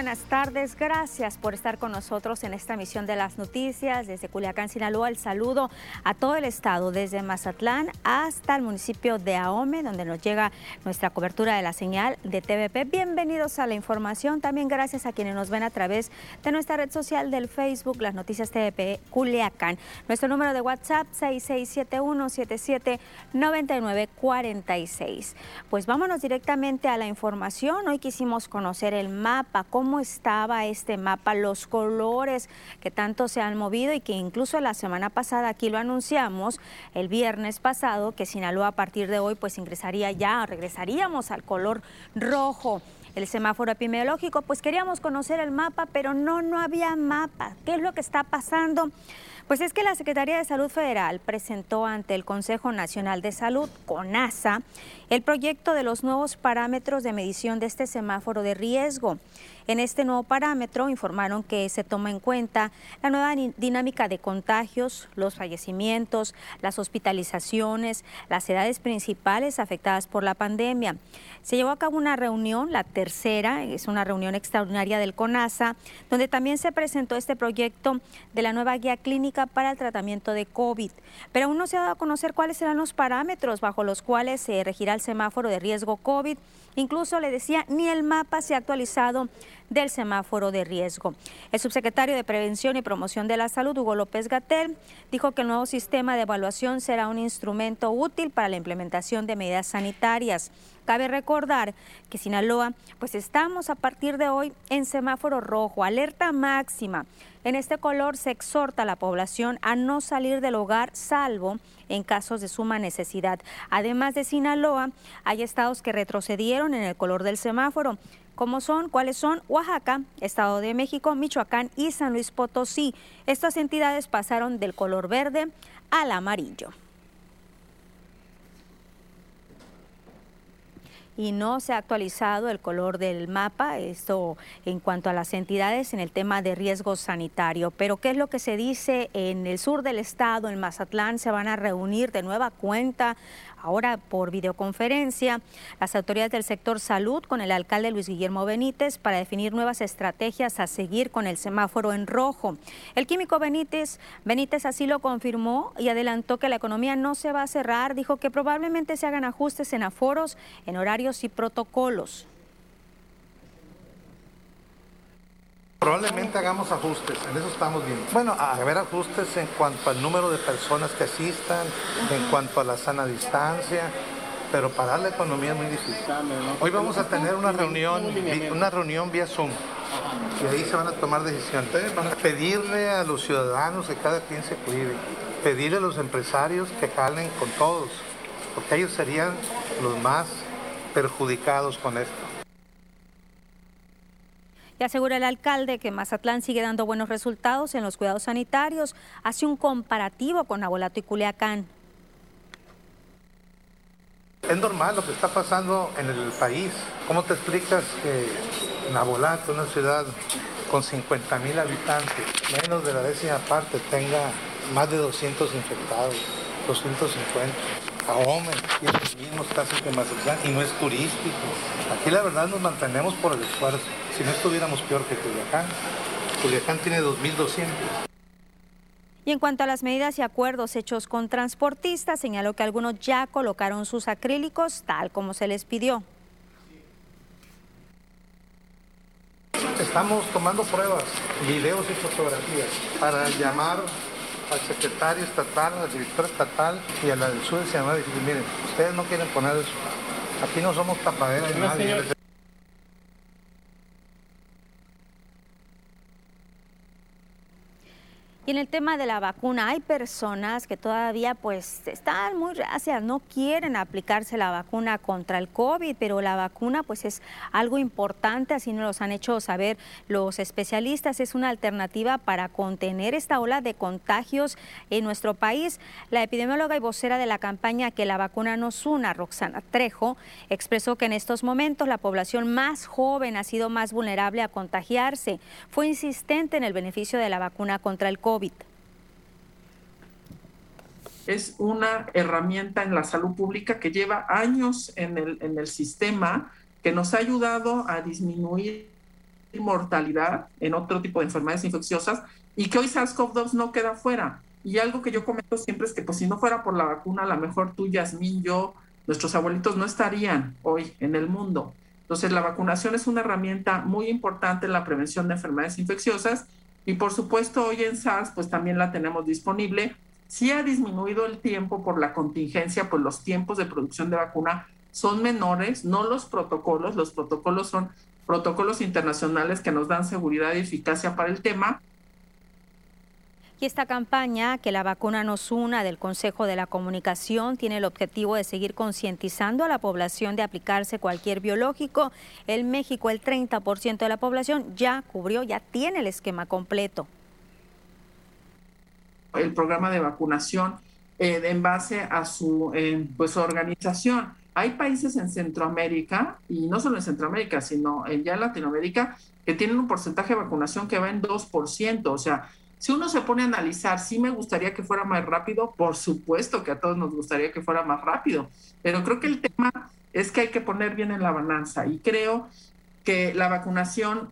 buenas tardes. Gracias por estar con nosotros en esta emisión de las noticias desde Culiacán, Sinaloa. El saludo a todo el estado, desde Mazatlán hasta el municipio de Ahome, donde nos llega nuestra cobertura de la señal de TVP. Bienvenidos a la información. También gracias a quienes nos ven a través de nuestra red social del Facebook, las noticias TVP Culiacán. Nuestro número de WhatsApp 6671779946. Pues vámonos directamente a la información. Hoy quisimos conocer el mapa, cómo estaba este mapa, los colores que tanto se han movido y que incluso la semana pasada aquí lo anunciamos, el viernes pasado, que Sinaloa a partir de hoy pues ingresaría ya, regresaríamos al color rojo el semáforo epidemiológico, pues queríamos conocer el mapa, pero no, no había mapa. ¿Qué es lo que está pasando? Pues es que la Secretaría de Salud Federal presentó ante el Consejo Nacional de Salud, CONASA, el proyecto de los nuevos parámetros de medición de este semáforo de riesgo. En este nuevo parámetro informaron que se toma en cuenta la nueva dinámica de contagios, los fallecimientos, las hospitalizaciones, las edades principales afectadas por la pandemia. Se llevó a cabo una reunión, la tercera, es una reunión extraordinaria del CONASA, donde también se presentó este proyecto de la nueva guía clínica para el tratamiento de COVID. Pero aún no se ha dado a conocer cuáles serán los parámetros bajo los cuales se regirá el semáforo de riesgo COVID. Incluso le decía, ni el mapa se ha actualizado del semáforo de riesgo. El subsecretario de Prevención y Promoción de la Salud, Hugo López Gatel, dijo que el nuevo sistema de evaluación será un instrumento útil para la implementación de medidas sanitarias. Cabe recordar que Sinaloa, pues estamos a partir de hoy en semáforo rojo, alerta máxima. En este color se exhorta a la población a no salir del hogar salvo en casos de suma necesidad. Además de Sinaloa, hay estados que retrocedieron en el color del semáforo. ¿Cómo son? ¿Cuáles son? Oaxaca, Estado de México, Michoacán y San Luis Potosí. Estas entidades pasaron del color verde al amarillo. Y no se ha actualizado el color del mapa, esto en cuanto a las entidades en el tema de riesgo sanitario. Pero ¿qué es lo que se dice en el sur del estado, en Mazatlán? Se van a reunir de nueva cuenta ahora por videoconferencia, las autoridades del sector salud con el alcalde Luis Guillermo Benítez para definir nuevas estrategias a seguir con el semáforo en rojo. El químico Benítez, Benítez así lo confirmó y adelantó que la economía no se va a cerrar, dijo que probablemente se hagan ajustes en aforos, en horarios y protocolos. Probablemente hagamos ajustes, en eso estamos bien. Bueno, a ver ajustes en cuanto al número de personas que asistan, en cuanto a la sana distancia, pero parar la economía es muy difícil. Hoy vamos a tener una reunión, una reunión vía Zoom y ahí se van a tomar decisiones. Van a pedirle a los ciudadanos que cada quien se cuide, pedirle a los empresarios que jalen con todos, porque ellos serían los más perjudicados con esto. Y asegura el alcalde que Mazatlán sigue dando buenos resultados en los cuidados sanitarios. Hace un comparativo con Abolato y Culiacán. Es normal lo que está pasando en el país. ¿Cómo te explicas que Nabolato, una ciudad con 50 mil habitantes, menos de la décima parte, tenga más de 200 infectados, 250? Ahome tiene los mismos casos que Mazatlán y no es turístico. Aquí la verdad nos mantenemos por el esfuerzo si no estuviéramos peor que Culiacán. Culiacán tiene 2.200. Y en cuanto a las medidas y acuerdos hechos con transportistas, señaló que algunos ya colocaron sus acrílicos tal como se les pidió. Estamos tomando pruebas, videos y fotografías para llamar al secretario estatal, al director estatal y a la del sur Sinaloa y decir, miren, ustedes no quieren poner eso. Aquí no somos tapaderas de Y en el tema de la vacuna, hay personas que todavía pues están muy reacias, no quieren aplicarse la vacuna contra el COVID, pero la vacuna pues es algo importante, así nos lo han hecho saber los especialistas, es una alternativa para contener esta ola de contagios en nuestro país. La epidemióloga y vocera de la campaña Que la vacuna nos una, Roxana Trejo, expresó que en estos momentos la población más joven ha sido más vulnerable a contagiarse. Fue insistente en el beneficio de la vacuna contra el COVID es una herramienta en la salud pública que lleva años en el, en el sistema que nos ha ayudado a disminuir mortalidad en otro tipo de enfermedades infecciosas y que hoy SARS-CoV-2 no queda fuera. Y algo que yo comento siempre es que pues si no fuera por la vacuna, a lo mejor tú, Yasmín, yo, nuestros abuelitos no estarían hoy en el mundo. Entonces la vacunación es una herramienta muy importante en la prevención de enfermedades infecciosas y por supuesto hoy en SARS pues también la tenemos disponible. Si ha disminuido el tiempo por la contingencia, pues los tiempos de producción de vacuna son menores, no los protocolos, los protocolos son protocolos internacionales que nos dan seguridad y eficacia para el tema, y esta campaña, que la vacuna nos una del Consejo de la Comunicación, tiene el objetivo de seguir concientizando a la población de aplicarse cualquier biológico. En México, el 30% de la población ya cubrió, ya tiene el esquema completo. El programa de vacunación eh, en base a su eh, pues, organización. Hay países en Centroamérica, y no solo en Centroamérica, sino ya en Latinoamérica, que tienen un porcentaje de vacunación que va en 2%. O sea, si uno se pone a analizar, sí me gustaría que fuera más rápido, por supuesto que a todos nos gustaría que fuera más rápido, pero creo que el tema es que hay que poner bien en la balanza y creo que la vacunación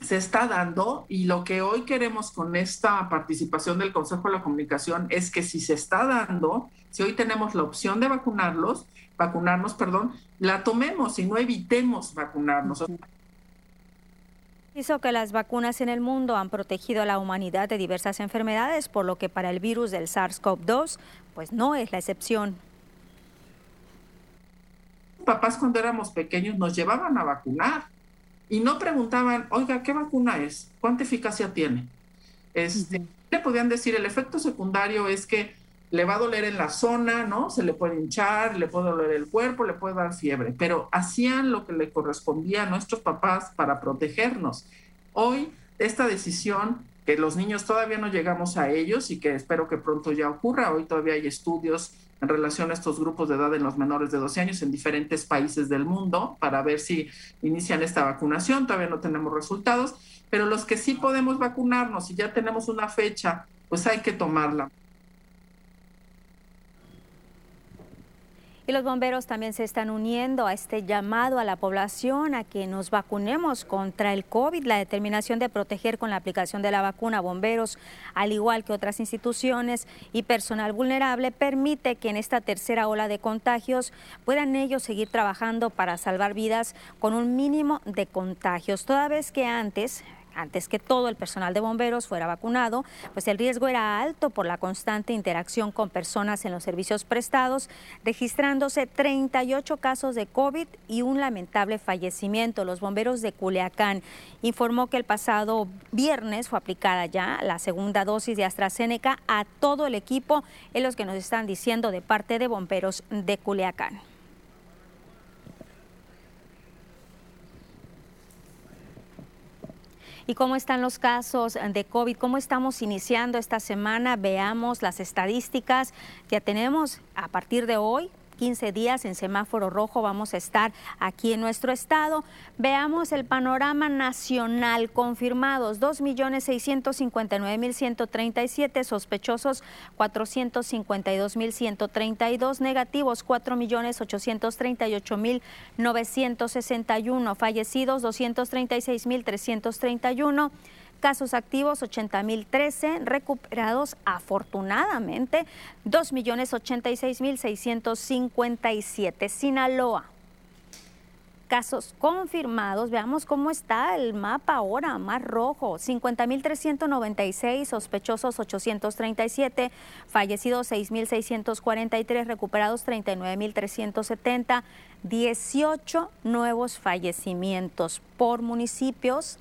se está dando y lo que hoy queremos con esta participación del Consejo de la Comunicación es que si se está dando, si hoy tenemos la opción de vacunarlos, vacunarnos, perdón, la tomemos y no evitemos vacunarnos. Hizo que las vacunas en el mundo han protegido a la humanidad de diversas enfermedades, por lo que para el virus del SARS-CoV-2, pues no es la excepción. Papás cuando éramos pequeños nos llevaban a vacunar y no preguntaban, oiga, ¿qué vacuna es? ¿Cuánta eficacia tiene? Este, Le podían decir, el efecto secundario es que le va a doler en la zona, ¿no? Se le puede hinchar, le puede doler el cuerpo, le puede dar fiebre, pero hacían lo que le correspondía a nuestros papás para protegernos. Hoy, esta decisión, que los niños todavía no llegamos a ellos y que espero que pronto ya ocurra, hoy todavía hay estudios en relación a estos grupos de edad en los menores de 12 años en diferentes países del mundo para ver si inician esta vacunación, todavía no tenemos resultados, pero los que sí podemos vacunarnos y ya tenemos una fecha, pues hay que tomarla. Y los bomberos también se están uniendo a este llamado a la población a que nos vacunemos contra el COVID. La determinación de proteger con la aplicación de la vacuna bomberos, al igual que otras instituciones y personal vulnerable, permite que en esta tercera ola de contagios puedan ellos seguir trabajando para salvar vidas con un mínimo de contagios. Toda vez que antes antes que todo el personal de bomberos fuera vacunado, pues el riesgo era alto por la constante interacción con personas en los servicios prestados, registrándose 38 casos de COVID y un lamentable fallecimiento. Los bomberos de Culiacán informó que el pasado viernes fue aplicada ya la segunda dosis de AstraZeneca a todo el equipo, en los que nos están diciendo de parte de bomberos de Culiacán. ¿Y cómo están los casos de COVID? ¿Cómo estamos iniciando esta semana? Veamos las estadísticas que tenemos a partir de hoy. 15 días en semáforo rojo vamos a estar aquí en nuestro estado. Veamos el panorama nacional. Confirmados 2.659.137, sospechosos 452.132, negativos 4.838.961, fallecidos 236.331 casos activos 80.013, recuperados afortunadamente 2.086.657. Sinaloa. Casos confirmados, veamos cómo está el mapa ahora, más rojo, 50.396, sospechosos 837, fallecidos 6.643, recuperados 39.370, 18 nuevos fallecimientos por municipios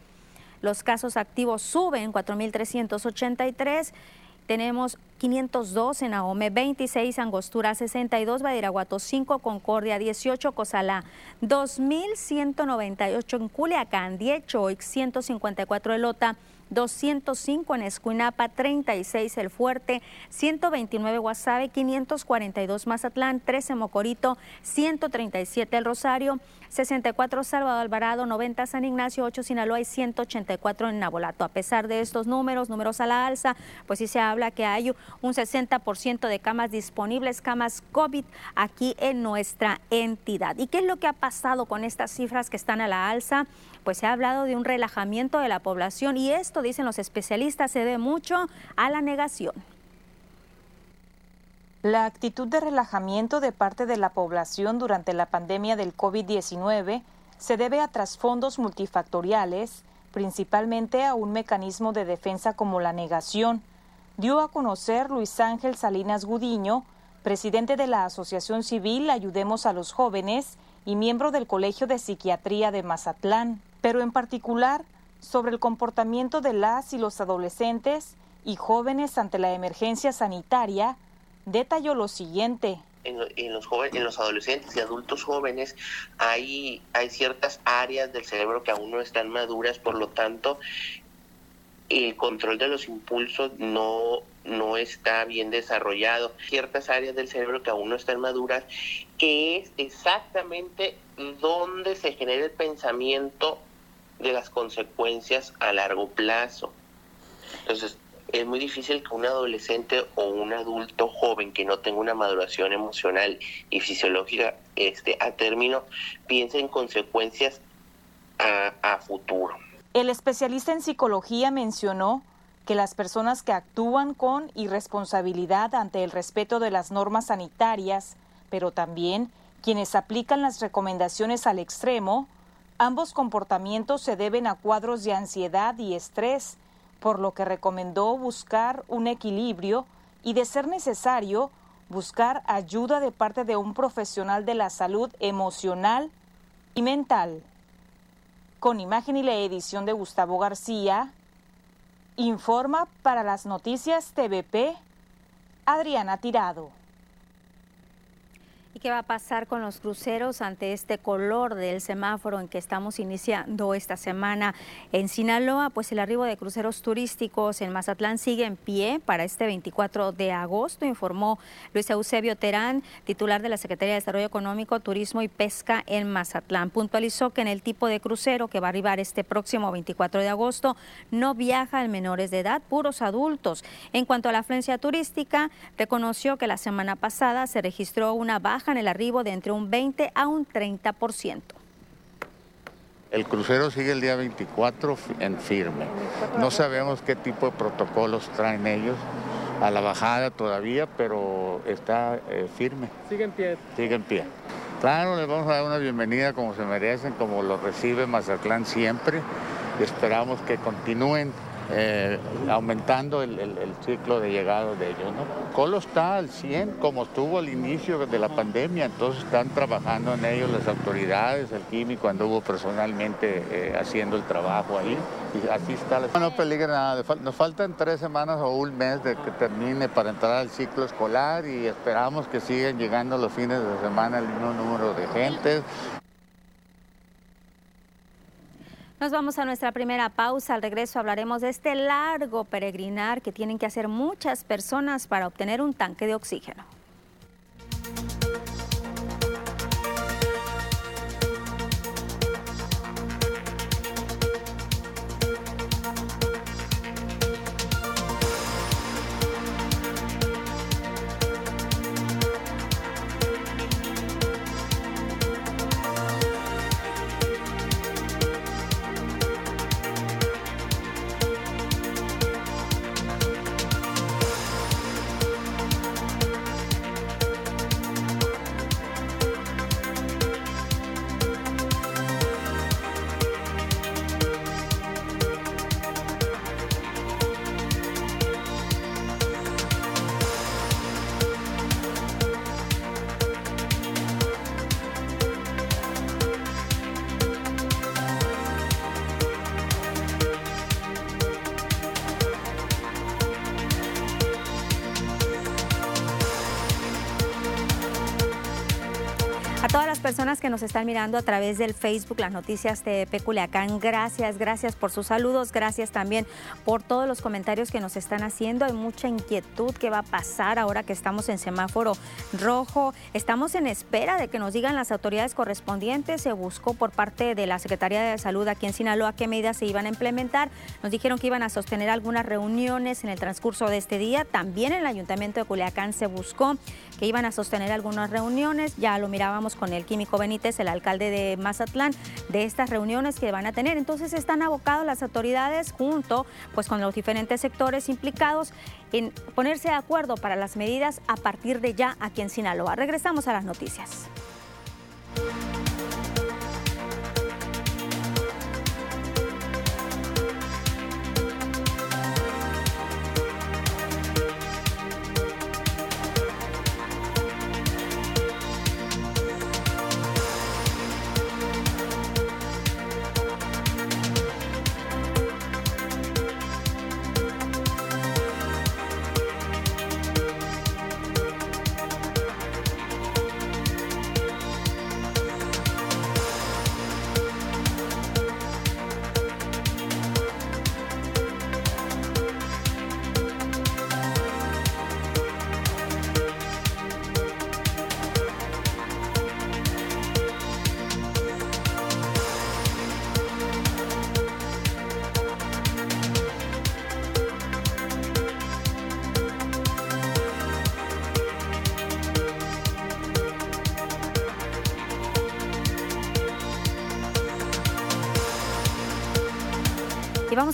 los casos activos suben, 4.383. Tenemos 502 en Ahome, 26, Angostura 62, Badiraguato 5, Concordia 18, Cozalá 2.198 en Culiacán, 18, 154 Elota, 205 en Escuinapa, 36 El Fuerte, 129 Guasave, 542 Mazatlán, 13 Mocorito, 137 El Rosario, 64 Salvador Alvarado, 90 San Ignacio, 8 Sinaloa y 184 en Nabolato. A pesar de estos números, números a la alza, pues sí se habla que hay un 60% de camas disponibles, camas COVID aquí en nuestra entidad. ¿Y qué es lo que ha pasado con estas cifras que están a la alza? Pues se ha hablado de un relajamiento de la población y esto, dicen los especialistas, se debe mucho a la negación. La actitud de relajamiento de parte de la población durante la pandemia del COVID-19 se debe a trasfondos multifactoriales, principalmente a un mecanismo de defensa como la negación, dio a conocer Luis Ángel Salinas Gudiño, presidente de la Asociación Civil Ayudemos a los Jóvenes y miembro del Colegio de Psiquiatría de Mazatlán, pero en particular sobre el comportamiento de las y los adolescentes y jóvenes ante la emergencia sanitaria detalló lo siguiente. En, los jóvenes, en los adolescentes y adultos jóvenes hay, hay ciertas áreas del cerebro que aún no están maduras, por lo tanto el control de los impulsos no, no está bien desarrollado. Ciertas áreas del cerebro que aún no están maduras, que es exactamente donde se genera el pensamiento de las consecuencias a largo plazo. Entonces, es muy difícil que un adolescente o un adulto joven que no tenga una maduración emocional y fisiológica este, a término piense en consecuencias a, a futuro. El especialista en psicología mencionó que las personas que actúan con irresponsabilidad ante el respeto de las normas sanitarias, pero también quienes aplican las recomendaciones al extremo, ambos comportamientos se deben a cuadros de ansiedad y estrés por lo que recomendó buscar un equilibrio y, de ser necesario, buscar ayuda de parte de un profesional de la salud emocional y mental. Con imagen y la edición de Gustavo García, informa para las noticias TVP Adriana Tirado. ¿Y qué va a pasar con los cruceros ante este color del semáforo en que estamos iniciando esta semana en Sinaloa? Pues el arribo de cruceros turísticos en Mazatlán sigue en pie para este 24 de agosto, informó Luis Eusebio Terán, titular de la Secretaría de Desarrollo Económico, Turismo y Pesca en Mazatlán. Puntualizó que en el tipo de crucero que va a arribar este próximo 24 de agosto no viajan menores de edad, puros adultos. En cuanto a la afluencia turística, reconoció que la semana pasada se registró una baja el arribo de entre un 20 a un 30%. El crucero sigue el día 24 en firme. No sabemos qué tipo de protocolos traen ellos a la bajada todavía, pero está eh, firme. Sigue en pie. Sigue en pie. Claro, les vamos a dar una bienvenida como se merecen, como lo recibe Mazatlán siempre. Y esperamos que continúen eh, aumentando el, ciclo de llegada de ellos. ¿no? Colo está al 100 como estuvo al inicio de la pandemia, entonces están trabajando en ello las autoridades, el químico anduvo personalmente eh, haciendo el trabajo ahí y así está. La... No, peligra nada, nos faltan tres semanas o un mes de que termine para entrar al ciclo escolar y esperamos que sigan llegando los fines de semana el mismo número de gente. Nos vamos a nuestra primera pausa. Al regreso hablaremos de este largo peregrinar que tienen que hacer muchas personas para obtener un tanque de oxígeno. Personas que nos están mirando a través del Facebook, las noticias de Peculiacán. Gracias, gracias por sus saludos, gracias también por todos los comentarios que nos están haciendo. Hay mucha inquietud que va a pasar ahora que estamos en semáforo rojo. Estamos en espera de que nos digan las autoridades correspondientes. Se buscó por parte de la Secretaría de Salud aquí en Sinaloa qué medidas se iban a implementar. Nos dijeron que iban a sostener algunas reuniones en el transcurso de este día. También en el Ayuntamiento de Culiacán se buscó que iban a sostener algunas reuniones. Ya lo mirábamos con el Químico Benítez, el alcalde de Mazatlán, de estas reuniones que van a tener. Entonces están abocados las autoridades junto pues, con los diferentes sectores implicados en ponerse de acuerdo para las medidas a partir de ya aquí en Sinaloa. Regresamos a las noticias.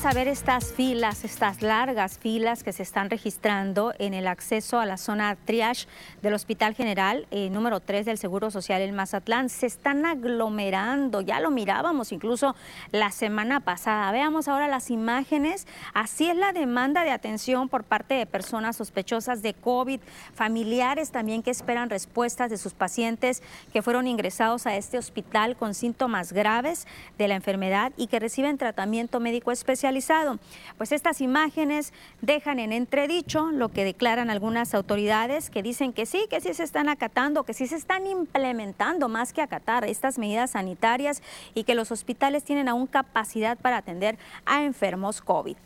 A ver estas filas, estas largas filas que se están registrando en el acceso a la zona triage del Hospital General eh, número 3 del Seguro Social en Mazatlán. Se están aglomerando, ya lo mirábamos incluso la semana pasada. Veamos ahora las imágenes. Así es la demanda de atención por parte de personas sospechosas de COVID, familiares también que esperan respuestas de sus pacientes que fueron ingresados a este hospital con síntomas graves de la enfermedad y que reciben tratamiento médico especial Pues estas imágenes dejan en entredicho lo que declaran algunas autoridades que dicen que sí, que sí se están acatando, que sí se están implementando más que acatar estas medidas sanitarias y que los hospitales tienen aún capacidad para atender a enfermos COVID.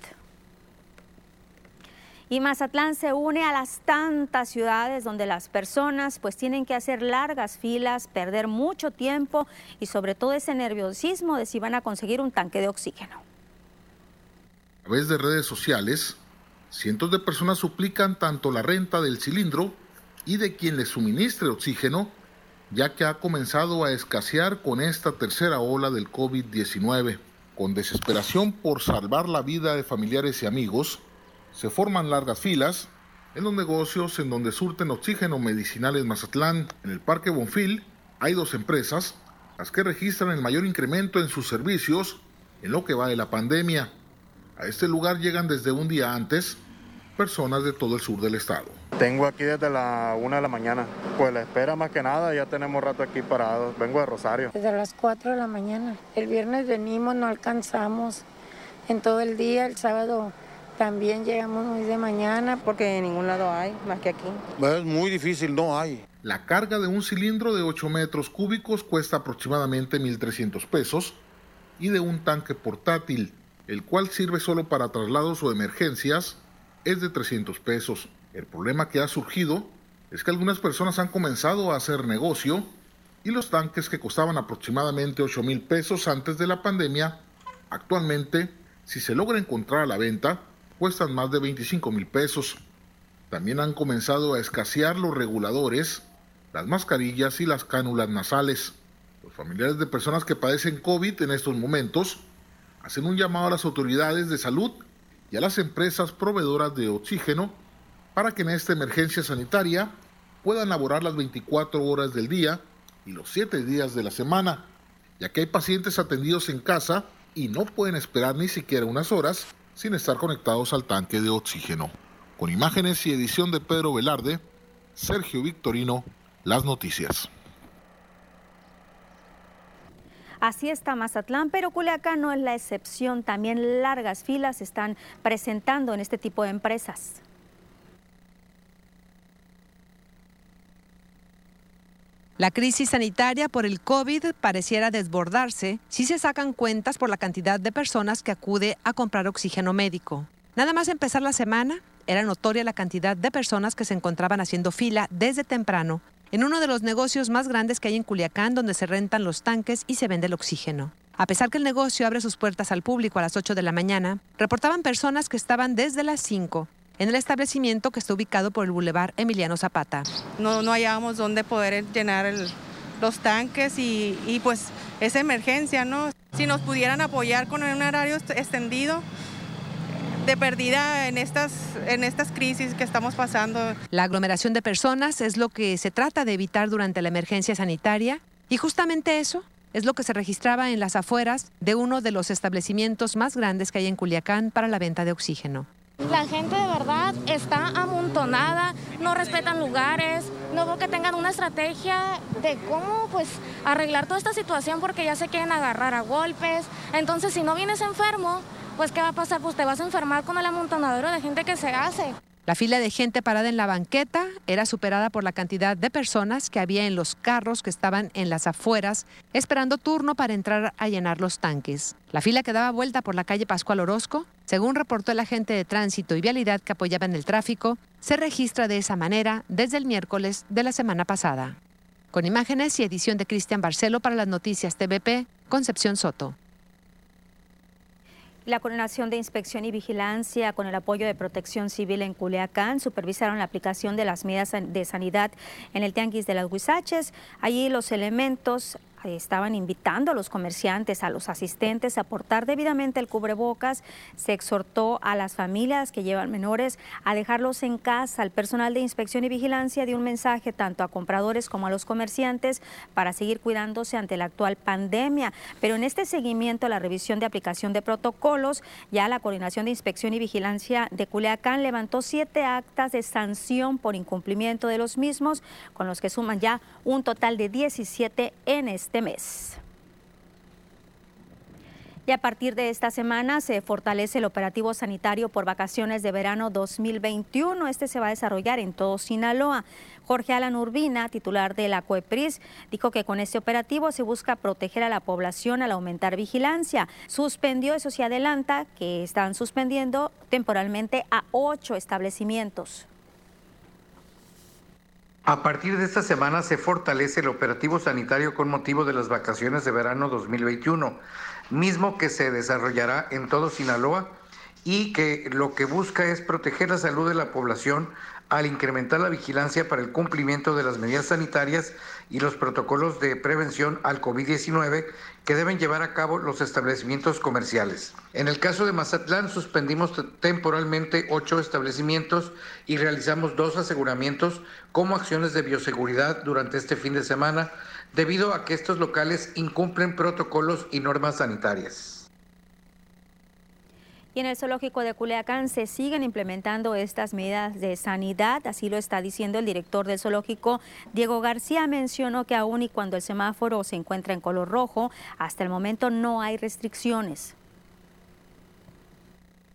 Y Mazatlán se une a las tantas ciudades donde las personas pues tienen que hacer largas filas, perder mucho tiempo y sobre todo ese nerviosismo de si van a conseguir un tanque de oxígeno. A través de redes sociales, cientos de personas suplican tanto la renta del cilindro y de quien les suministre oxígeno, ya que ha comenzado a escasear con esta tercera ola del COVID-19. Con desesperación por salvar la vida de familiares y amigos, se forman largas filas en los negocios en donde surten oxígeno medicinal en Mazatlán. En el Parque Bonfil hay dos empresas, las que registran el mayor incremento en sus servicios en lo que va de la pandemia. A este lugar llegan desde un día antes personas de todo el sur del estado. Tengo aquí desde la una de la mañana. Pues la espera más que nada, ya tenemos rato aquí parados. Vengo de Rosario. Desde las 4 de la mañana. El viernes venimos, no alcanzamos en todo el día. El sábado también llegamos muy de mañana. Porque en ningún lado hay, más que aquí. Es muy difícil, no hay. La carga de un cilindro de 8 metros cúbicos cuesta aproximadamente 1.300 pesos y de un tanque portátil el cual sirve solo para traslados o emergencias, es de 300 pesos. El problema que ha surgido es que algunas personas han comenzado a hacer negocio y los tanques que costaban aproximadamente 8 mil pesos antes de la pandemia, actualmente, si se logra encontrar a la venta, cuestan más de 25 mil pesos. También han comenzado a escasear los reguladores, las mascarillas y las cánulas nasales. Los familiares de personas que padecen COVID en estos momentos hacen un llamado a las autoridades de salud y a las empresas proveedoras de oxígeno para que en esta emergencia sanitaria puedan laborar las 24 horas del día y los 7 días de la semana, ya que hay pacientes atendidos en casa y no pueden esperar ni siquiera unas horas sin estar conectados al tanque de oxígeno. Con imágenes y edición de Pedro Velarde, Sergio Victorino, Las Noticias. Así está Mazatlán, pero Culiacán no es la excepción. También largas filas se están presentando en este tipo de empresas. La crisis sanitaria por el COVID pareciera desbordarse si se sacan cuentas por la cantidad de personas que acude a comprar oxígeno médico. Nada más empezar la semana, era notoria la cantidad de personas que se encontraban haciendo fila desde temprano en uno de los negocios más grandes que hay en Culiacán donde se rentan los tanques y se vende el oxígeno. A pesar que el negocio abre sus puertas al público a las 8 de la mañana, reportaban personas que estaban desde las 5 en el establecimiento que está ubicado por el Boulevard Emiliano Zapata. No, no hallábamos dónde poder llenar los tanques y, y pues esa emergencia, ¿no? Si nos pudieran apoyar con un horario extendido, de perdida en estas, en estas crisis que estamos pasando. La aglomeración de personas es lo que se trata de evitar durante la emergencia sanitaria y justamente eso es lo que se registraba en las afueras de uno de los establecimientos más grandes que hay en Culiacán para la venta de oxígeno. La gente de verdad está amontonada, no respetan lugares, no veo que tengan una estrategia de cómo pues arreglar toda esta situación porque ya se quieren agarrar a golpes. Entonces si no vienes enfermo, pues ¿qué va a pasar? Pues te vas a enfermar con el amontonadero de gente que se hace. La fila de gente parada en la banqueta era superada por la cantidad de personas que había en los carros que estaban en las afueras esperando turno para entrar a llenar los tanques. La fila que daba vuelta por la calle Pascual Orozco, según reportó el agente de tránsito y vialidad que apoyaba en el tráfico, se registra de esa manera desde el miércoles de la semana pasada. Con imágenes y edición de Cristian Barcelo para las noticias TVP, Concepción Soto. La Coordinación de Inspección y Vigilancia, con el apoyo de Protección Civil en Culiacán, supervisaron la aplicación de las medidas de sanidad en el Tianguis de las Huizaches. Allí los elementos estaban invitando a los comerciantes, a los asistentes a portar debidamente el cubrebocas. Se exhortó a las familias que llevan menores a dejarlos en casa. El personal de inspección y vigilancia dio un mensaje tanto a compradores como a los comerciantes para seguir cuidándose ante la actual pandemia. Pero en este seguimiento la revisión de aplicación de protocolos, ya la Coordinación de Inspección y Vigilancia de Culiacán levantó siete actas de sanción por incumplimiento de los mismos, con los que suman ya un total de 17 en este este mes. Y a partir de esta semana se fortalece el operativo sanitario por vacaciones de verano 2021. Este se va a desarrollar en todo Sinaloa. Jorge Alan Urbina, titular de la COEPRIS, dijo que con este operativo se busca proteger a la población al aumentar vigilancia. Suspendió, eso se adelanta, que están suspendiendo temporalmente a ocho establecimientos. A partir de esta semana se fortalece el operativo sanitario con motivo de las vacaciones de verano 2021, mismo que se desarrollará en todo Sinaloa y que lo que busca es proteger la salud de la población al incrementar la vigilancia para el cumplimiento de las medidas sanitarias y los protocolos de prevención al COVID-19 que deben llevar a cabo los establecimientos comerciales. En el caso de Mazatlán, suspendimos temporalmente ocho establecimientos y realizamos dos aseguramientos como acciones de bioseguridad durante este fin de semana, debido a que estos locales incumplen protocolos y normas sanitarias. Y en el zoológico de Culiacán se siguen implementando estas medidas de sanidad, así lo está diciendo el director del zoológico, Diego García. Mencionó que aún y cuando el semáforo se encuentra en color rojo, hasta el momento no hay restricciones.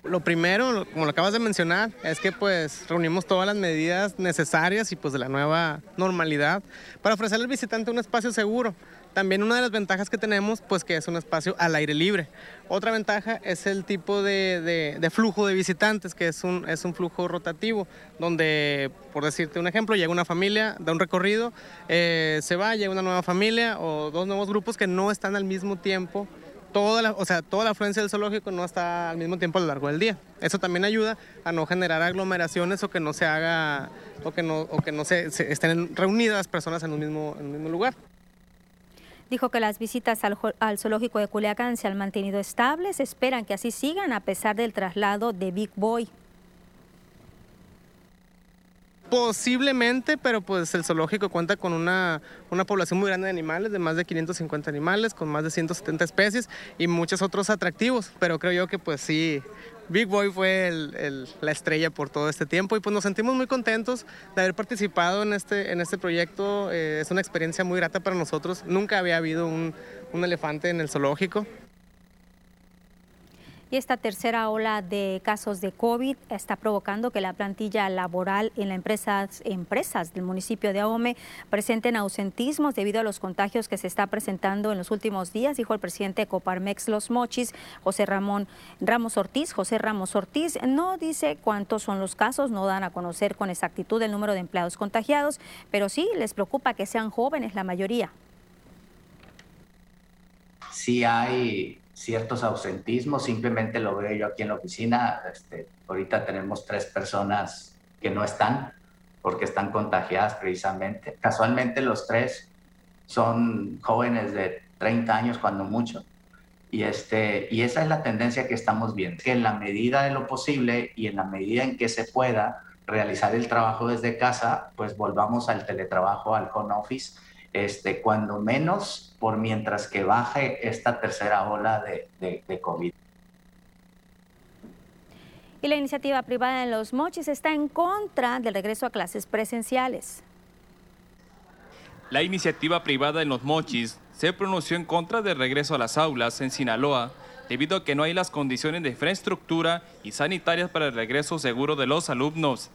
Lo primero, como lo acabas de mencionar, es que pues reunimos todas las medidas necesarias y pues de la nueva normalidad para ofrecerle al visitante un espacio seguro. También una de las ventajas que tenemos, pues que es un espacio al aire libre. Otra ventaja es el tipo de, flujo de visitantes, que es un, flujo rotativo, donde, por decirte un ejemplo, llega una familia, da un recorrido, eh, se va, llega una nueva familia o dos nuevos grupos que no están al mismo tiempo. Toda la, o sea, toda la afluencia del zoológico no está al mismo tiempo a lo largo del día. Eso también ayuda a no generar aglomeraciones o que no se haga o que no, se, estén reunidas personas en un mismo lugar. Dijo que las visitas al, zoológico de Culiacán se han mantenido estables, esperan que así sigan a pesar del traslado de Big Boy. Posiblemente, pero pues el zoológico cuenta con una, una, población muy grande de animales, de más de 550 animales, con más de 170 especies y muchos otros atractivos, pero creo yo que pues sí, Big Boy fue la estrella por todo este tiempo y pues nos sentimos muy contentos de haber participado en este, en este proyecto. Eh, es una experiencia muy grata para nosotros. Nunca había habido un, un elefante en el zoológico. Y esta tercera ola de casos de COVID está provocando que la plantilla laboral en las empresas, empresas del municipio de Ahome presenten ausentismos debido a los contagios que se está presentando en los últimos días, dijo el presidente de Coparmex Los Mochis, José Ramón Ramos Ortiz. José Ramos Ortiz no dice cuántos son los casos, no dan a conocer con exactitud el número de empleados contagiados, pero sí les preocupa que sean jóvenes la mayoría. Sí hay ciertos ausentismos, simplemente lo veo yo aquí en la oficina. Este, ahorita tenemos tres personas que no están porque están contagiadas precisamente. Casualmente los tres son jóvenes de 30 años cuando mucho. Y, este, y esa es la tendencia que estamos viendo, que en la medida de lo posible y en la medida en que se pueda realizar el trabajo desde casa, pues volvamos al teletrabajo, al home office este, cuando menos por mientras que baje esta tercera ola de, de, COVID. Y la iniciativa privada en Los Mochis está en contra del regreso a clases presenciales. La iniciativa privada en Los Mochis se pronunció en contra del regreso a las aulas en Sinaloa debido a que no hay las condiciones de infraestructura y sanitarias para el regreso seguro de los alumnos.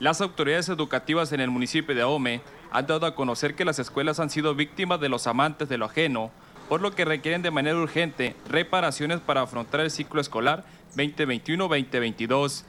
Las autoridades educativas en el municipio de Ahome han dado a conocer que las escuelas han sido víctimas de los amantes de lo ajeno, por lo que requieren de manera urgente reparaciones para afrontar el ciclo escolar 2021-2022.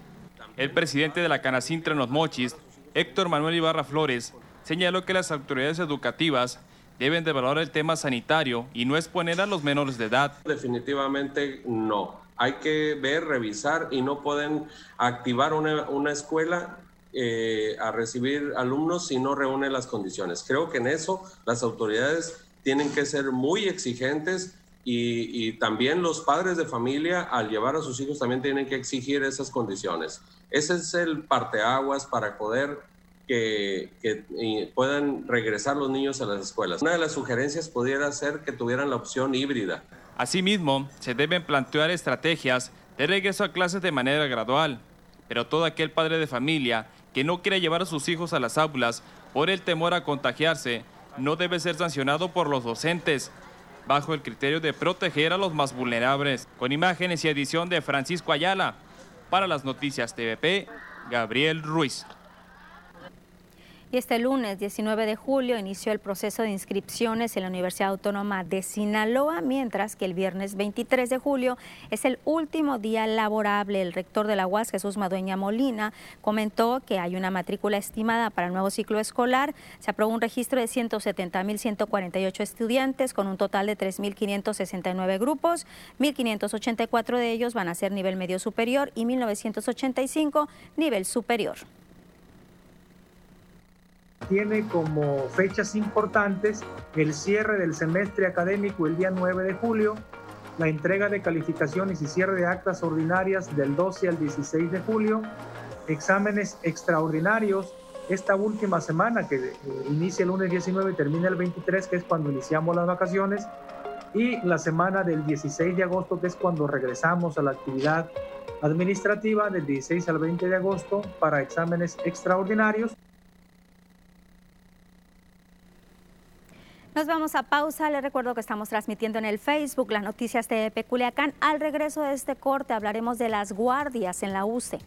El presidente de la Canacintra en los Mochis, Héctor Manuel Ibarra Flores, señaló que las autoridades educativas deben de valorar el tema sanitario y no exponer a los menores de edad. Definitivamente no. Hay que ver, revisar y no pueden activar una, una escuela eh, a recibir alumnos si no reúne las condiciones. Creo que en eso las autoridades tienen que ser muy exigentes y, también los padres de familia al llevar a sus hijos también tienen que exigir esas condiciones. Ese es el parteaguas para poder que, que puedan regresar los niños a las escuelas. Una de las sugerencias pudiera ser que tuvieran la opción híbrida. Asimismo, se deben plantear estrategias de regreso a clases de manera gradual, pero todo aquel padre de familia que no quiere llevar a sus hijos a las aulas por el temor a contagiarse no debe ser sancionado por los docentes, bajo el criterio de proteger a los más vulnerables. Con imágenes y edición de Francisco Ayala, para las noticias TVP, Gabriel Ruiz. Y este lunes 19 de julio inició el proceso de inscripciones en la Universidad Autónoma de Sinaloa, mientras que el viernes 23 de julio es el último día laborable. El rector de la UAS, Jesús Madueña Molina, comentó que hay una matrícula estimada para el nuevo ciclo escolar. Se aprobó un registro de 170.148 estudiantes con un total de 3.569 grupos. 1.584 de ellos van a ser nivel medio superior y 1.985 nivel superior tiene como fechas importantes el cierre del semestre académico el día 9 de julio, la entrega de calificaciones y cierre de actas ordinarias del 12 al 16 de julio, exámenes extraordinarios esta última semana que eh, inicia el lunes 19 y termina el 23, que es cuando iniciamos las vacaciones, y la semana del 16 de agosto, que es cuando regresamos a la actividad administrativa del 16 al 20 de agosto para exámenes extraordinarios. Nos vamos a pausa. Les recuerdo que estamos transmitiendo en el Facebook las noticias de Peculiacán. Al regreso de este corte hablaremos de las guardias en la UCE.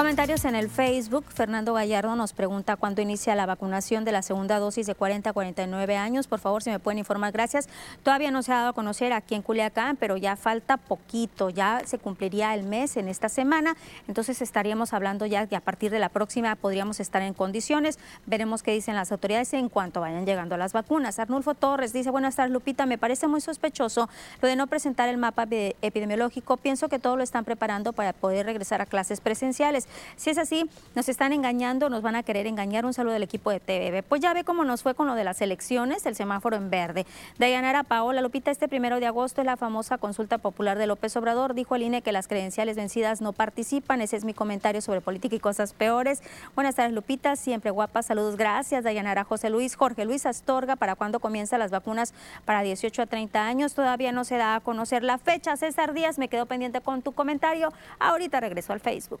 Comentarios en el Facebook. Fernando Gallardo nos pregunta cuándo inicia la vacunación de la segunda dosis de 40 a 49 años. Por favor, si me pueden informar, gracias. Todavía no se ha dado a conocer aquí en Culiacán, pero ya falta poquito. Ya se cumpliría el mes en esta semana. Entonces estaríamos hablando ya que a partir de la próxima podríamos estar en condiciones. Veremos qué dicen las autoridades en cuanto vayan llegando las vacunas. Arnulfo Torres dice, buenas tardes Lupita, me parece muy sospechoso lo de no presentar el mapa epidemiológico. Pienso que todo lo están preparando para poder regresar a clases presenciales Si es así, nos están engañando, nos van a querer engañar. Un saludo del equipo de TVB. Pues ya ve cómo nos fue con lo de las elecciones, el semáforo en verde. Dayanara Paola Lupita, este primero de agosto es la famosa consulta popular de López Obrador. Dijo el INE que las credenciales vencidas no participan. Ese es mi comentario sobre política y cosas peores. Buenas tardes, Lupita. Siempre guapa. Saludos. Gracias, Dayanara. José Luis. Jorge Luis Astorga, ¿para cuándo comienzan las vacunas para 18 a 30 años? Todavía no se da a conocer la fecha. César Díaz, me quedo pendiente con tu comentario. Ahorita regreso al Facebook.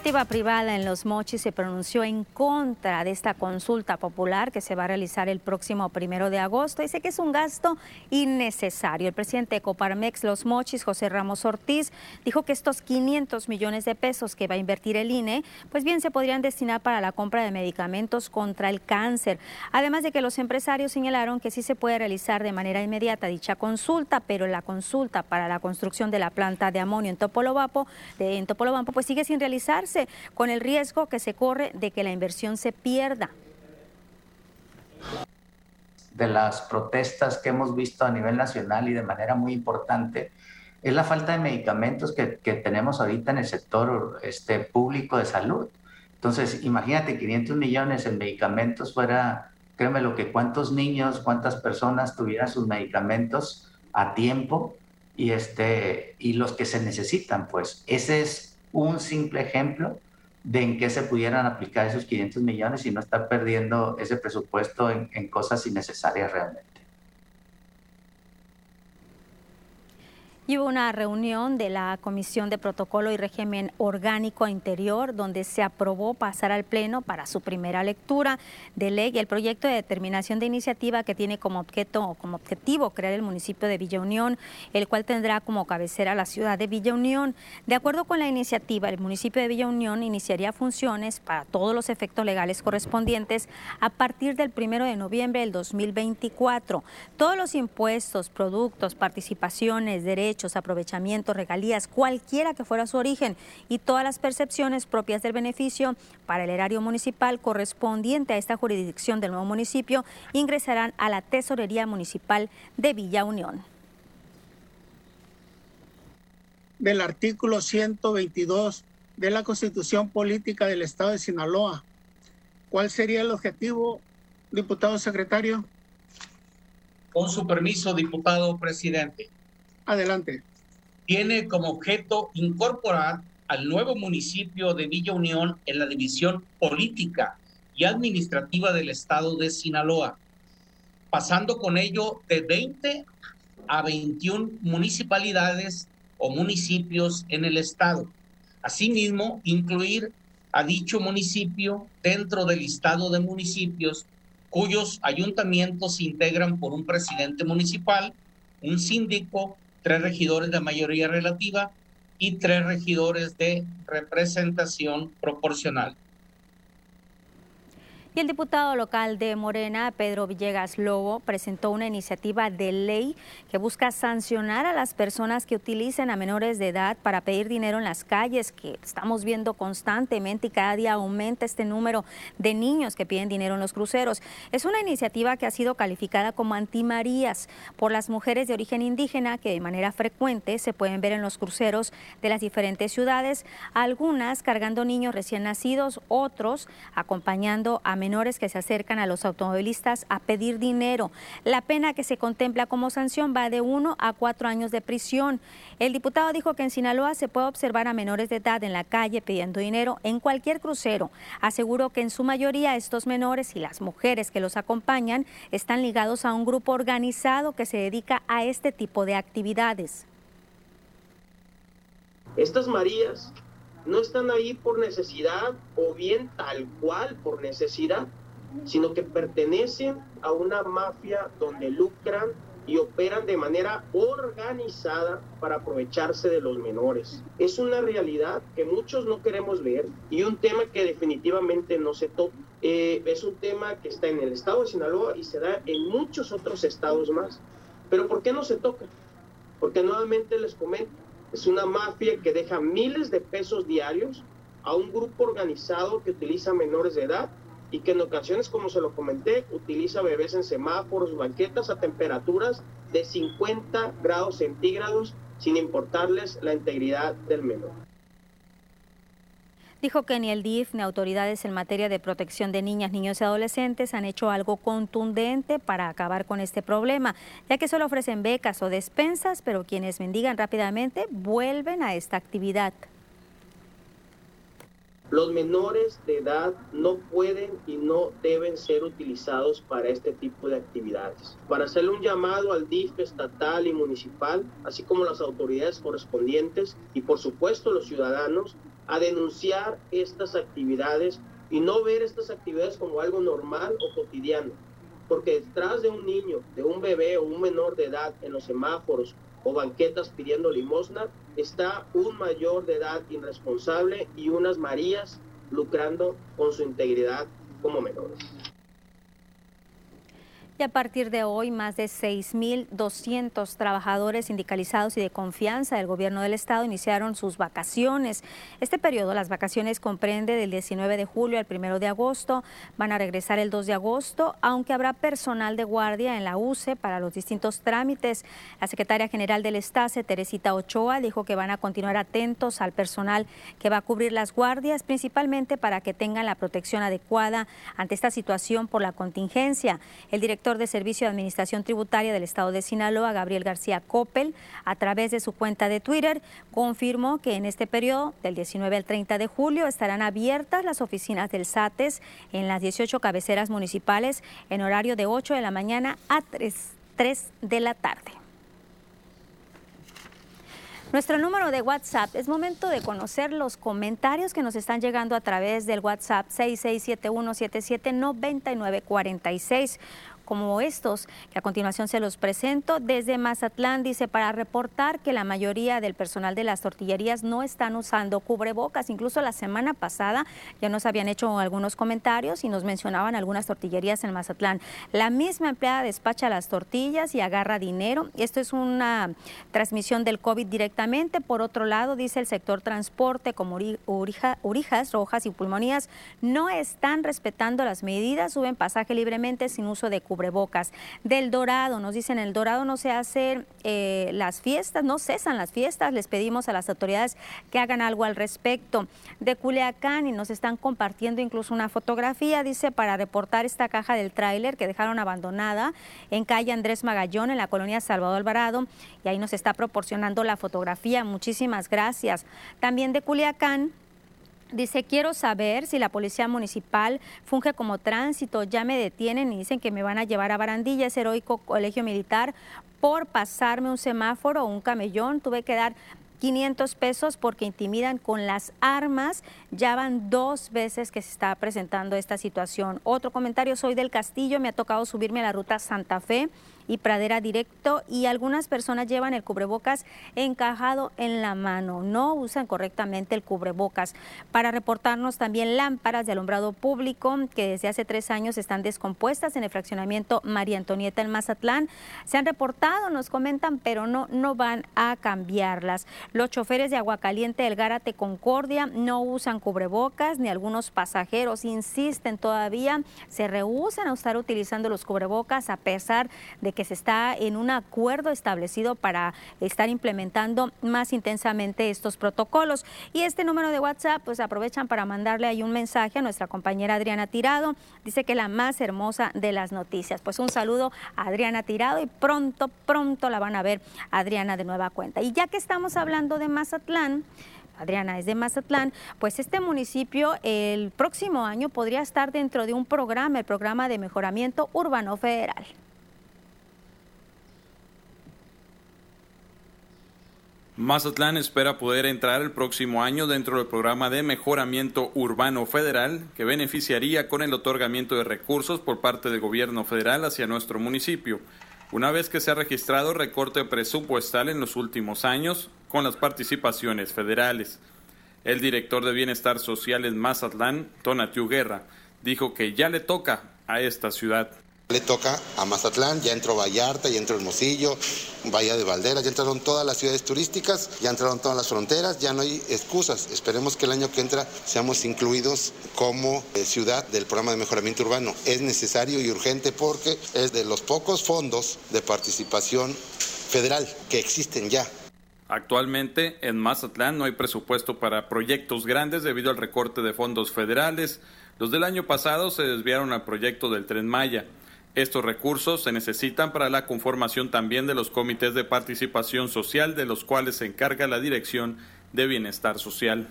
iniciativa privada en Los Mochis se pronunció en contra de esta consulta popular que se va a realizar el próximo primero de agosto. Dice que es un gasto innecesario. El presidente de Coparmex Los Mochis, José Ramos Ortiz, dijo que estos 500 millones de pesos que va a invertir el INE, pues bien se podrían destinar para la compra de medicamentos contra el cáncer. Además de que los empresarios señalaron que sí se puede realizar de manera inmediata dicha consulta, pero la consulta para la construcción de la planta de amonio en Topolobampo, en Topolobampo pues sigue sin con el riesgo que se corre de que la inversión se pierda. De las protestas que hemos visto a nivel nacional y de manera muy importante es la falta de medicamentos que, tenemos ahorita en el sector este, público de salud. Entonces, imagínate 500 millones en medicamentos fuera, créeme lo que cuántos niños, cuántas personas tuvieran sus medicamentos a tiempo y, este, y los que se necesitan, pues ese es un simple ejemplo de en qué se pudieran aplicar esos 500 millones y no estar perdiendo ese presupuesto en, en cosas innecesarias realmente. Y hubo una reunión de la Comisión de Protocolo y Régimen Orgánico Interior donde se aprobó pasar al Pleno para su primera lectura de ley el proyecto de determinación de iniciativa que tiene como objeto o como objetivo crear el municipio de Villa Unión, el cual tendrá como cabecera la ciudad de Villa Unión. De acuerdo con la iniciativa, el municipio de Villa Unión iniciaría funciones para todos los efectos legales correspondientes a partir del primero de noviembre del 2024. Todos los impuestos, productos, participaciones, derechos, aprovechamientos, regalías, cualquiera que fuera su origen y todas las percepciones propias del beneficio para el erario municipal correspondiente a esta jurisdicción del nuevo municipio ingresarán a la Tesorería Municipal de Villa Unión. Del artículo 122 de la Constitución Política del Estado de Sinaloa. ¿Cuál sería el objetivo, diputado secretario? Con su permiso, diputado presidente. Adelante. Tiene como objeto incorporar al nuevo municipio de Villa Unión en la división política y administrativa del estado de Sinaloa, pasando con ello de 20 a 21 municipalidades o municipios en el estado. Asimismo, incluir a dicho municipio dentro del listado de municipios cuyos ayuntamientos se integran por un presidente municipal, un síndico tres regidores de mayoría relativa y tres regidores de representación proporcional. Y el diputado local de Morena, Pedro Villegas Lobo, presentó una iniciativa de ley que busca sancionar a las personas que utilicen a menores de edad para pedir dinero en las calles, que estamos viendo constantemente y cada día aumenta este número de niños que piden dinero en los cruceros. Es una iniciativa que ha sido calificada como antimarías por las mujeres de origen indígena que de manera frecuente se pueden ver en los cruceros de las diferentes ciudades, algunas cargando niños recién nacidos, otros acompañando a menores que se acercan a los automovilistas a pedir dinero. La pena que se contempla como sanción va de uno a cuatro años de prisión. El diputado dijo que en Sinaloa se puede observar a menores de edad en la calle pidiendo dinero en cualquier crucero. Aseguró que en su mayoría estos menores y las mujeres que los acompañan están ligados a un grupo organizado que se dedica a este tipo de actividades. Estas Marías no están ahí por necesidad o bien tal cual por necesidad, sino que pertenecen a una mafia donde lucran y operan de manera organizada para aprovecharse de los menores. Es una realidad que muchos no queremos ver y un tema que definitivamente no se toca. Eh, es un tema que está en el estado de Sinaloa y se da en muchos otros estados más. Pero ¿por qué no se toca? Porque nuevamente les comento, es una mafia que deja miles de pesos diarios a un grupo organizado que utiliza menores de edad y que en ocasiones, como se lo comenté, utiliza bebés en semáforos, banquetas a temperaturas de 50 grados centígrados sin importarles la integridad del menor. Dijo que ni el DIF ni autoridades en materia de protección de niñas, niños y adolescentes han hecho algo contundente para acabar con este problema, ya que solo ofrecen becas o despensas, pero quienes mendigan rápidamente vuelven a esta actividad. Los menores de edad no pueden y no deben ser utilizados para este tipo de actividades. Para hacerle un llamado al DIF estatal y municipal, así como las autoridades correspondientes y por supuesto los ciudadanos, a denunciar estas actividades y no ver estas actividades como algo normal o cotidiano. Porque detrás de un niño, de un bebé o un menor de edad en los semáforos o banquetas pidiendo limosna, está un mayor de edad irresponsable y unas Marías lucrando con su integridad como menores. Y a partir de hoy, más de 6.200 trabajadores sindicalizados y de confianza del gobierno del estado iniciaron sus vacaciones. Este periodo, las vacaciones comprende del 19 de julio al 1 de agosto. Van a regresar el 2 de agosto, aunque habrá personal de guardia en la UCE para los distintos trámites. La secretaria general del Estase, Teresita Ochoa, dijo que van a continuar atentos al personal que va a cubrir las guardias, principalmente para que tengan la protección adecuada ante esta situación por la contingencia. El director de Servicio de Administración Tributaria del Estado de Sinaloa, Gabriel García Coppel, a través de su cuenta de Twitter, confirmó que en este periodo, del 19 al 30 de julio, estarán abiertas las oficinas del SATES en las 18 cabeceras municipales en horario de 8 de la mañana a 3, 3 de la tarde. Nuestro número de WhatsApp, es momento de conocer los comentarios que nos están llegando a través del WhatsApp 6671779946 como estos, que a continuación se los presento. Desde Mazatlán dice, para reportar que la mayoría del personal de las tortillerías no están usando cubrebocas. Incluso la semana pasada ya nos habían hecho algunos comentarios y nos mencionaban algunas tortillerías en Mazatlán. La misma empleada despacha las tortillas y agarra dinero. Esto es una transmisión del COVID directamente. Por otro lado, dice el sector transporte como Urijas, Rojas y Pulmonías no están respetando las medidas, suben pasaje libremente sin uso de cubrebocas cubrebocas. Del Dorado, nos dicen, el Dorado no se hacen eh, las fiestas, no cesan las fiestas, les pedimos a las autoridades que hagan algo al respecto. De Culiacán, y nos están compartiendo incluso una fotografía, dice, para reportar esta caja del tráiler que dejaron abandonada en calle Andrés Magallón, en la colonia Salvador Alvarado, y ahí nos está proporcionando la fotografía. Muchísimas gracias. También de Culiacán, Dice, quiero saber si la policía municipal funge como tránsito, ya me detienen y dicen que me van a llevar a Barandilla, ese heroico colegio militar, por pasarme un semáforo o un camellón. Tuve que dar 500 pesos porque intimidan con las armas. Ya van dos veces que se está presentando esta situación. Otro comentario, soy del Castillo, me ha tocado subirme a la ruta Santa Fe y Pradera Directo y algunas personas llevan el cubrebocas encajado en la mano, no usan correctamente el cubrebocas. Para reportarnos también lámparas de alumbrado público que desde hace tres años están descompuestas en el fraccionamiento María Antonieta en Mazatlán. Se han reportado, nos comentan, pero no, no van a cambiarlas. Los choferes de Aguacaliente del Gárate Concordia no usan cubrebocas, ni algunos pasajeros insisten todavía, se rehusan a estar utilizando los cubrebocas a pesar de que se está en un acuerdo establecido para estar implementando más intensamente estos protocolos. Y este número de WhatsApp, pues aprovechan para mandarle ahí un mensaje a nuestra compañera Adriana Tirado. Dice que la más hermosa de las noticias. Pues un saludo a Adriana Tirado y pronto, pronto la van a ver Adriana de nueva cuenta. Y ya que estamos hablando de Mazatlán, Adriana es de Mazatlán, pues este municipio el próximo año podría estar dentro de un programa, el programa de mejoramiento urbano federal. Mazatlán espera poder entrar el próximo año dentro del programa de mejoramiento urbano federal que beneficiaría con el otorgamiento de recursos por parte del gobierno federal hacia nuestro municipio, una vez que se ha registrado recorte presupuestal en los últimos años con las participaciones federales. El director de Bienestar Social en Mazatlán, Tonatiu Guerra, dijo que ya le toca a esta ciudad. Le toca a Mazatlán, ya entró Vallarta, ya entró Hermosillo, Bahía de Valderas, ya entraron todas las ciudades turísticas, ya entraron todas las fronteras, ya no hay excusas. Esperemos que el año que entra seamos incluidos como eh, ciudad del programa de mejoramiento urbano. Es necesario y urgente porque es de los pocos fondos de participación federal que existen ya. Actualmente en Mazatlán no hay presupuesto para proyectos grandes debido al recorte de fondos federales. Los del año pasado se desviaron al proyecto del tren Maya. Estos recursos se necesitan para la conformación también de los comités de participación social de los cuales se encarga la Dirección de Bienestar Social.